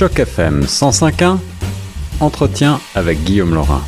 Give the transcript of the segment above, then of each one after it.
Choc FM 105.1, entretien avec Guillaume Laurin.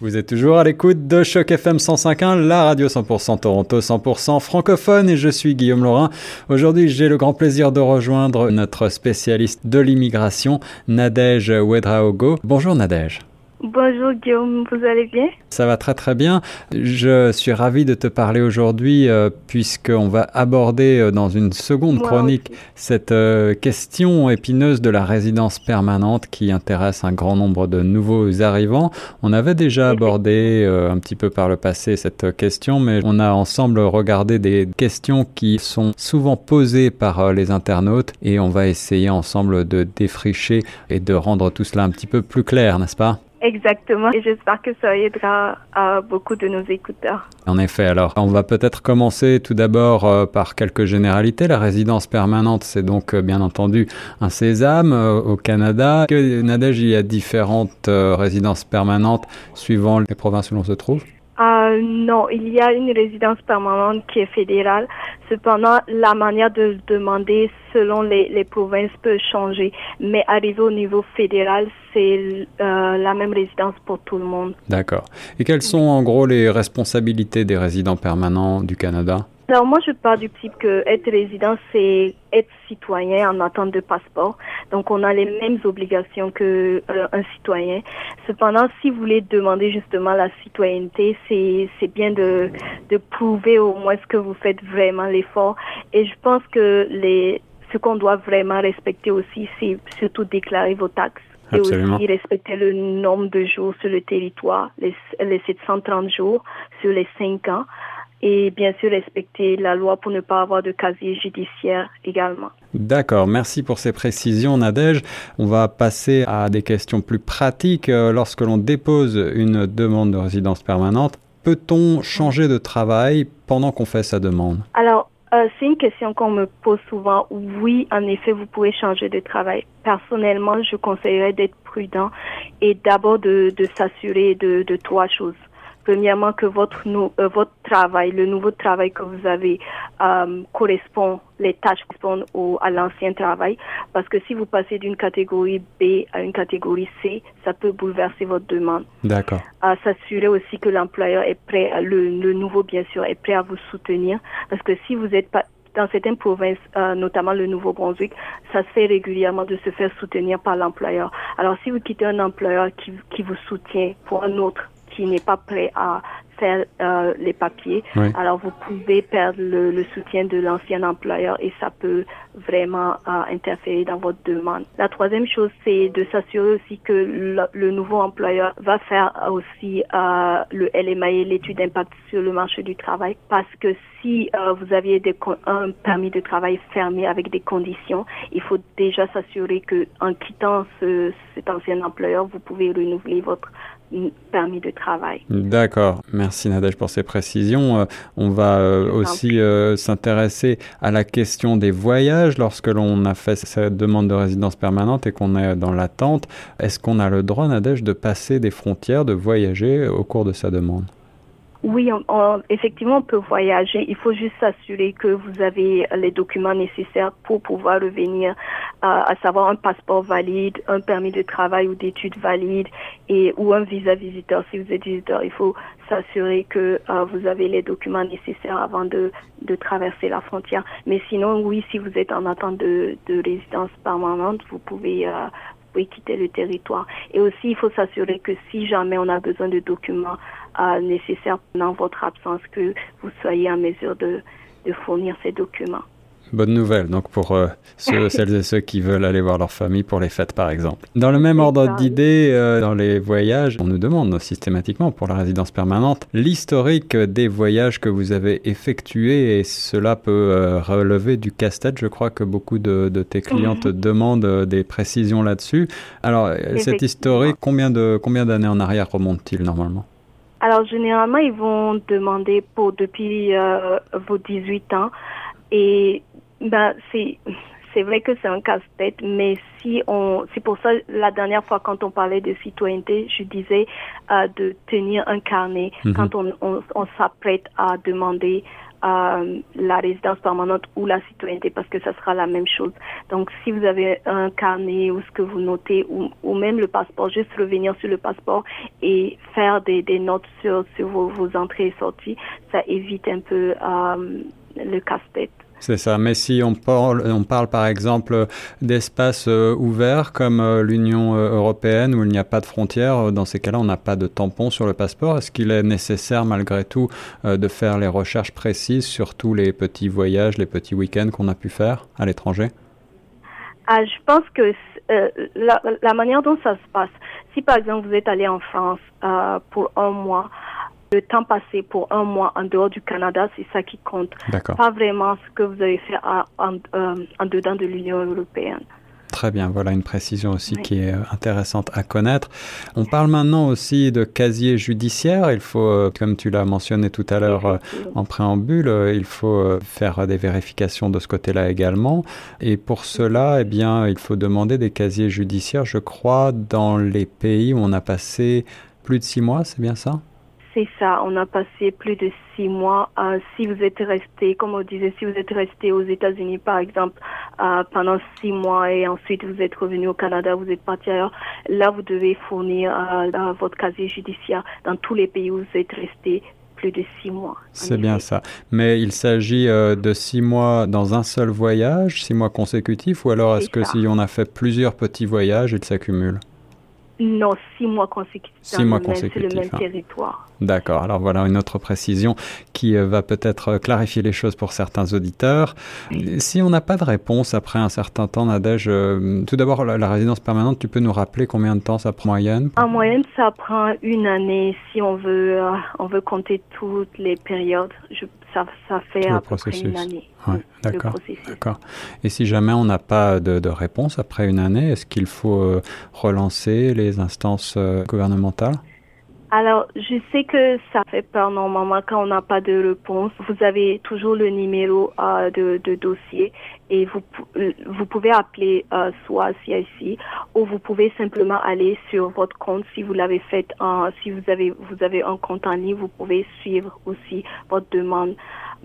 Vous êtes toujours à l'écoute de Choc FM 105.1, la radio 100% Toronto, 100% francophone, et je suis Guillaume Laurin. Aujourd'hui, j'ai le grand plaisir de rejoindre notre spécialiste de l'immigration, Nadège Wedraogo. Bonjour Nadège. Bonjour Guillaume, vous allez bien? Ça va très très bien. Je suis ravi de te parler aujourd'hui euh, puisqu'on va aborder euh, dans une seconde chronique cette euh, question épineuse de la résidence permanente qui intéresse un grand nombre de nouveaux arrivants. On avait déjà abordé un petit peu par le passé cette question, mais on a ensemble regardé des questions qui sont souvent posées par les internautes et on va essayer ensemble de défricher et de rendre tout cela un petit peu plus clair, n'est-ce pas? Exactement. Et j'espère que ça aidera à beaucoup de nos écouteurs. En effet, alors on va peut-être commencer tout d'abord euh, par quelques généralités. La résidence permanente, c'est donc euh, bien entendu un sésame euh, au Canada. Que Nadège, il y a différentes résidences permanentes suivant les provinces où l'on se trouve? Euh, non, il y a une résidence permanente qui est fédérale. Cependant, la manière de demander selon les, provinces peut changer. Mais arrivé au niveau fédéral, c'est euh, la même résidence pour tout le monde. D'accord. Et quelles sont en gros les responsabilités des résidents permanents du Canada? Alors moi, je pars du type que être résident, c'est être citoyen en attente de passeport. Donc on a les mêmes obligations que euh, un citoyen. Cependant, si vous voulez demander justement la citoyenneté, c'est c'est bien de de prouver au moins ce que vous faites vraiment l'effort. Et je pense que les ce qu'on doit vraiment respecter aussi, c'est surtout déclarer vos taxes. Et aussi respecter le nombre de jours sur le territoire, les, les 730 jours sur les 5 ans et bien sûr respecter la loi pour ne pas avoir de casier judiciaire également. D'accord, merci pour ces précisions Nadège. On va passer à des questions plus pratiques. Euh, lorsque l'on dépose une demande de résidence permanente, peut-on changer de travail pendant qu'on fait sa demande? Alors, euh, c'est une question qu'on me pose souvent. Oui, en effet, vous pouvez changer de travail. Personnellement, je conseillerais d'être prudent et d'abord de, de s'assurer de, de trois choses premièrement que votre euh, votre travail, le nouveau travail que vous avez euh, correspond, les tâches correspondent au, à l'ancien travail, parce que si vous passez d'une catégorie B à une catégorie C, ça peut bouleverser votre demande. D'accord. s'assurer aussi que l'employeur est prêt, le, le nouveau bien sûr est prêt à vous soutenir, parce que si vous êtes pas dans certaines provinces, euh, notamment le Nouveau-Brunswick, ça se fait régulièrement de se faire soutenir par l'employeur. Alors, si vous quittez un employeur qui, qui vous soutient pour un autre qui n'est pas prêt à faire euh, les papiers, alors vous pouvez perdre le, soutien de l'ancien employeur et ça peut vraiment euh, interférer dans votre demande. La troisième chose, c'est de s'assurer aussi que le, nouveau employeur va faire aussi euh, le LMAE, l'étude d'impact sur le marché du travail, parce que si euh, vous aviez des, un permis de travail fermé avec des conditions, il faut déjà s'assurer que en quittant ce, cet ancien employeur, vous pouvez renouveler votre permis de travail. D'accord. Merci Nadège pour ces précisions. Euh, on va euh, aussi s'intéresser à la question des voyages lorsque l'on a fait cette demande de résidence permanente et qu'on est dans l'attente. Est-ce qu'on a le droit, Nadège, de passer des frontières, de voyager au cours de sa demande? Oui, on, effectivement, on peut voyager. Il faut juste s'assurer que vous avez les documents nécessaires pour pouvoir revenir, à savoir un passeport valide, un permis de travail ou d'études valide et ou un visa visiteur. Si vous êtes visiteur, il faut s'assurer que euh, vous avez les documents nécessaires avant de, de traverser la frontière. Mais sinon, oui, si vous êtes en attente de, de résidence permanente, vous pouvez euh, pouvez quitter le territoire. Et aussi, il faut s'assurer que si jamais on a besoin de documents euh, nécessaires dans votre absence, que vous soyez en mesure de, de fournir ces documents. Bonne nouvelle, donc pour euh, ceux, celles et ceux qui veulent aller voir leur famille pour les fêtes, par exemple. Dans le même ordre d'idée, euh, dans les voyages, on nous demande systématiquement pour la résidence permanente l'historique des voyages que vous avez effectués et cela peut euh, relever du casse-tête. Je crois que beaucoup de, de tes clientes demandent des précisions là-dessus. Alors, cet historique, combien de combien d'années en arrière remonte-t-il normalement? Alors généralement, ils vont demander pour depuis vos 18 ans et ben c'est c'est vrai que c'est un casse-tête, mais si on, c'est pour ça la dernière fois quand on parlait de citoyenneté, je disais euh, de tenir un carnet mhm. quand on, on, on s'apprête à demander euh, la résidence permanente ou la citoyenneté parce que ça sera la même chose. Donc si vous avez un carnet ou ce que vous notez ou, ou même le passeport, juste revenir sur le passeport et faire des, des notes sur, sur vos, vos entrées et sorties, ça évite un peu euh, le casse-tête. C'est ça. Mais si on parle, on parle par exemple d'espaces euh, ouverts comme euh, l'Union euh, européenne où il n'y a pas de frontières, dans ces cas-là, on n'a pas de tampon sur le passeport. Est-ce qu'il est nécessaire malgré tout de faire les recherches précises sur tous les petits voyages, les petits week-ends qu'on a pu faire à l'étranger? Ah, Je pense que la, la, manière dont ça se passe, si par exemple vous êtes allé en France pour un mois, le temps passé pour un mois en dehors du Canada, c'est ça qui compte. Pas vraiment ce que vous avez fait en, euh, en, dedans de l'Union européenne. Très bien, voilà une précision aussi qui est euh, intéressante à connaître. On parle maintenant aussi de casier judiciaire. Il faut, euh, comme tu l'as mentionné tout à l'heure en préambule, il faut faire des vérifications de ce côté-là également. Et pour cela, eh bien, il faut demander des casiers judiciaires, je crois, dans les pays où on a passé plus de six mois, c'est bien ça? C'est ça. On a passé plus de six mois. Euh, si vous êtes resté, comme on disait, si vous êtes resté aux États-Unis, par exemple, euh, pendant six mois et ensuite vous êtes revenu au Canada, vous êtes parti ailleurs, là, vous devez fournir euh, votre casier judiciaire dans tous les pays où vous êtes resté plus de six mois. C'est bien ça. Mais il s'agit de six mois dans un seul voyage, six mois consécutifs, ou alors est-ce que si on a fait plusieurs petits voyages, ils s'accumulent? Non, six mois consécutifs. Six mois consécutifs. C'est le même hein. territoire. D'accord. Alors voilà une autre précision qui euh, va peut-être euh, clarifier les choses pour certains auditeurs. Si on n'a pas de réponse après un certain temps, Nadège, euh, tout d'abord la, résidence permanente, tu peux nous rappeler combien de temps ça prend en moyenne? En moyenne, ça prend une année si on veut, on veut compter toutes les périodes. Je, ça, ça fait à peu près une année. Ouais, d'accord, d'accord. Et si jamais on n'a pas de, de, réponse après une année, est-ce qu'il faut euh, relancer les instances euh, gouvernementales? Alors, je sais que ça fait peur normalement quand on n'a pas de réponse. Vous avez toujours le numéro euh, de, de, dossier et vous, vous pouvez appeler euh, soit CIC ou vous pouvez simplement aller sur votre compte si vous l'avez fait, si vous avez, vous avez un compte en ligne, vous pouvez suivre aussi votre demande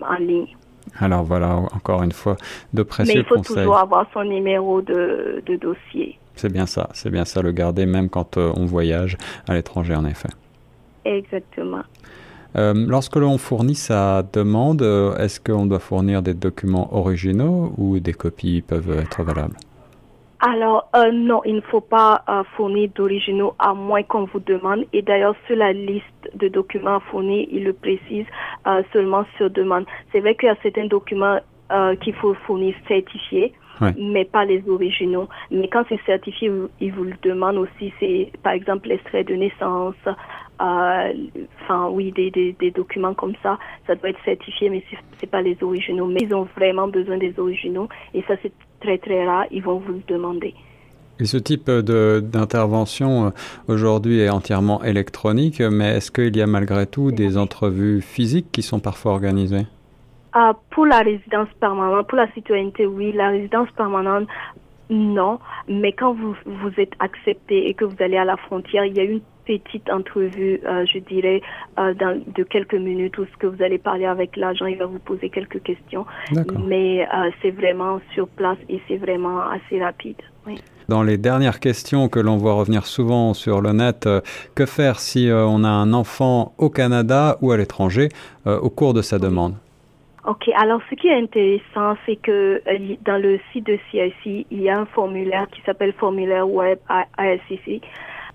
en ligne. Alors voilà, encore une fois, de précieux Mais il faut toujours avoir son numéro de, de dossier. C'est bien ça, c'est bien ça, le garder même quand euh, on voyage à l'étranger en effet. Exactement. Euh, lorsque l'on fournit sa demande, euh, est-ce qu'on doit fournir des documents originaux ou des copies peuvent être valables? Alors, euh, non, il ne faut pas euh, fournir d'originaux à moins qu'on vous demande. Et d'ailleurs, sur la liste de documents fournis, il le précise euh, seulement sur demande. C'est vrai qu'il y a certains documents qu'il faut fournir certifiés, mais pas les originaux. Mais quand c'est certifié, il vous le demande aussi. C'est, par exemple, l'extrait de naissance, enfin oui, des, des, des, documents comme ça, ça doit être certifié, mais c'est pas les originaux. Mais ils ont vraiment besoin des originaux et ça c'est très très rare, ils vont vous le demander. Et ce type d'intervention euh, aujourd'hui est entièrement électronique, mais est-ce qu'il y a malgré tout des entrevues physiques qui sont parfois organisées? Ah, Pour la résidence permanente, pour la citoyenneté, oui. La résidence permanente, non. Mais quand vous, vous êtes accepté et que vous allez à la frontière, il y a une petite entrevue, euh, je dirais, euh, dans, de quelques minutes où ce que vous allez parler avec l'agent, il va vous poser quelques questions. Mais euh, c'est vraiment sur place et c'est vraiment assez rapide. Oui. Dans les dernières questions que l'on voit revenir souvent sur le net, que faire si on a un enfant au Canada ou à l'étranger au cours de sa demande? Ok, alors ce qui est intéressant, c'est que dans le site de CIC, il y a un formulaire qui s'appelle formulaire web ASCC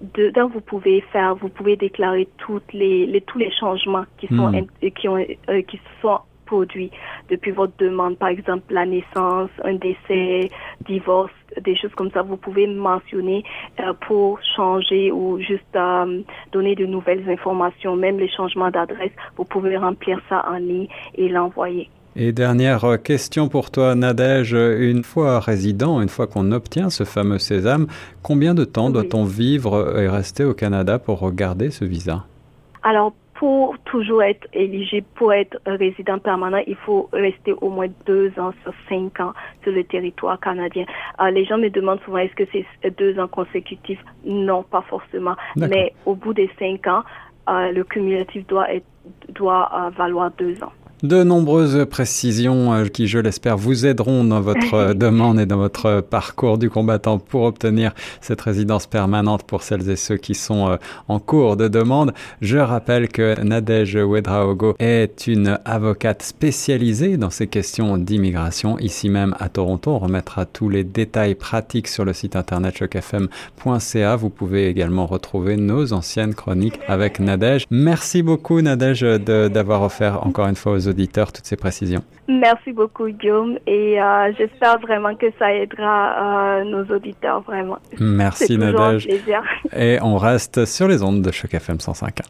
dedans vous pouvez faire, vous pouvez déclarer toutes les, les tous les changements qui sont hmm. qui ont euh, qui sont produits depuis votre demande, par exemple la naissance, un décès, divorce, des choses comme ça. Vous pouvez mentionner euh, pour changer ou juste euh, donner de nouvelles informations, même les changements d'adresse. Vous pouvez remplir ça en ligne et l'envoyer. Et dernière question pour toi, Nadège. Une fois résident, une fois qu'on obtient ce fameux sésame, combien de temps doit-on vivre et rester au Canada pour regarder ce visa? Alors, pour toujours être éligible, pour être résident permanent, il faut rester au moins deux ans sur cinq ans sur le territoire canadien. Euh, les gens me demandent souvent est-ce que c'est deux ans consécutifs? Non, pas forcément. Mais au bout des cinq ans, euh, le cumulatif doit être, doit euh, valoir deux ans. De nombreuses précisions euh, qui, je l'espère, vous aideront dans votre euh, demande et dans votre parcours du combattant pour obtenir cette résidence permanente pour celles et ceux qui sont euh, en cours de demande. Je rappelle que Nadège Wedraogo est une avocate spécialisée dans ces questions d'immigration ici même à Toronto. On remettra tous les détails pratiques sur le site internet chocfm.ca. Vous pouvez également retrouver nos anciennes chroniques avec Nadège. Merci beaucoup Nadège d'avoir offert encore une fois aux auditeurs toutes ces précisions. Merci beaucoup, Guillaume, et euh, j'espère vraiment que ça aidera euh, nos auditeurs, vraiment. Merci, Nadège. Et on reste sur les ondes de Choc FM 105.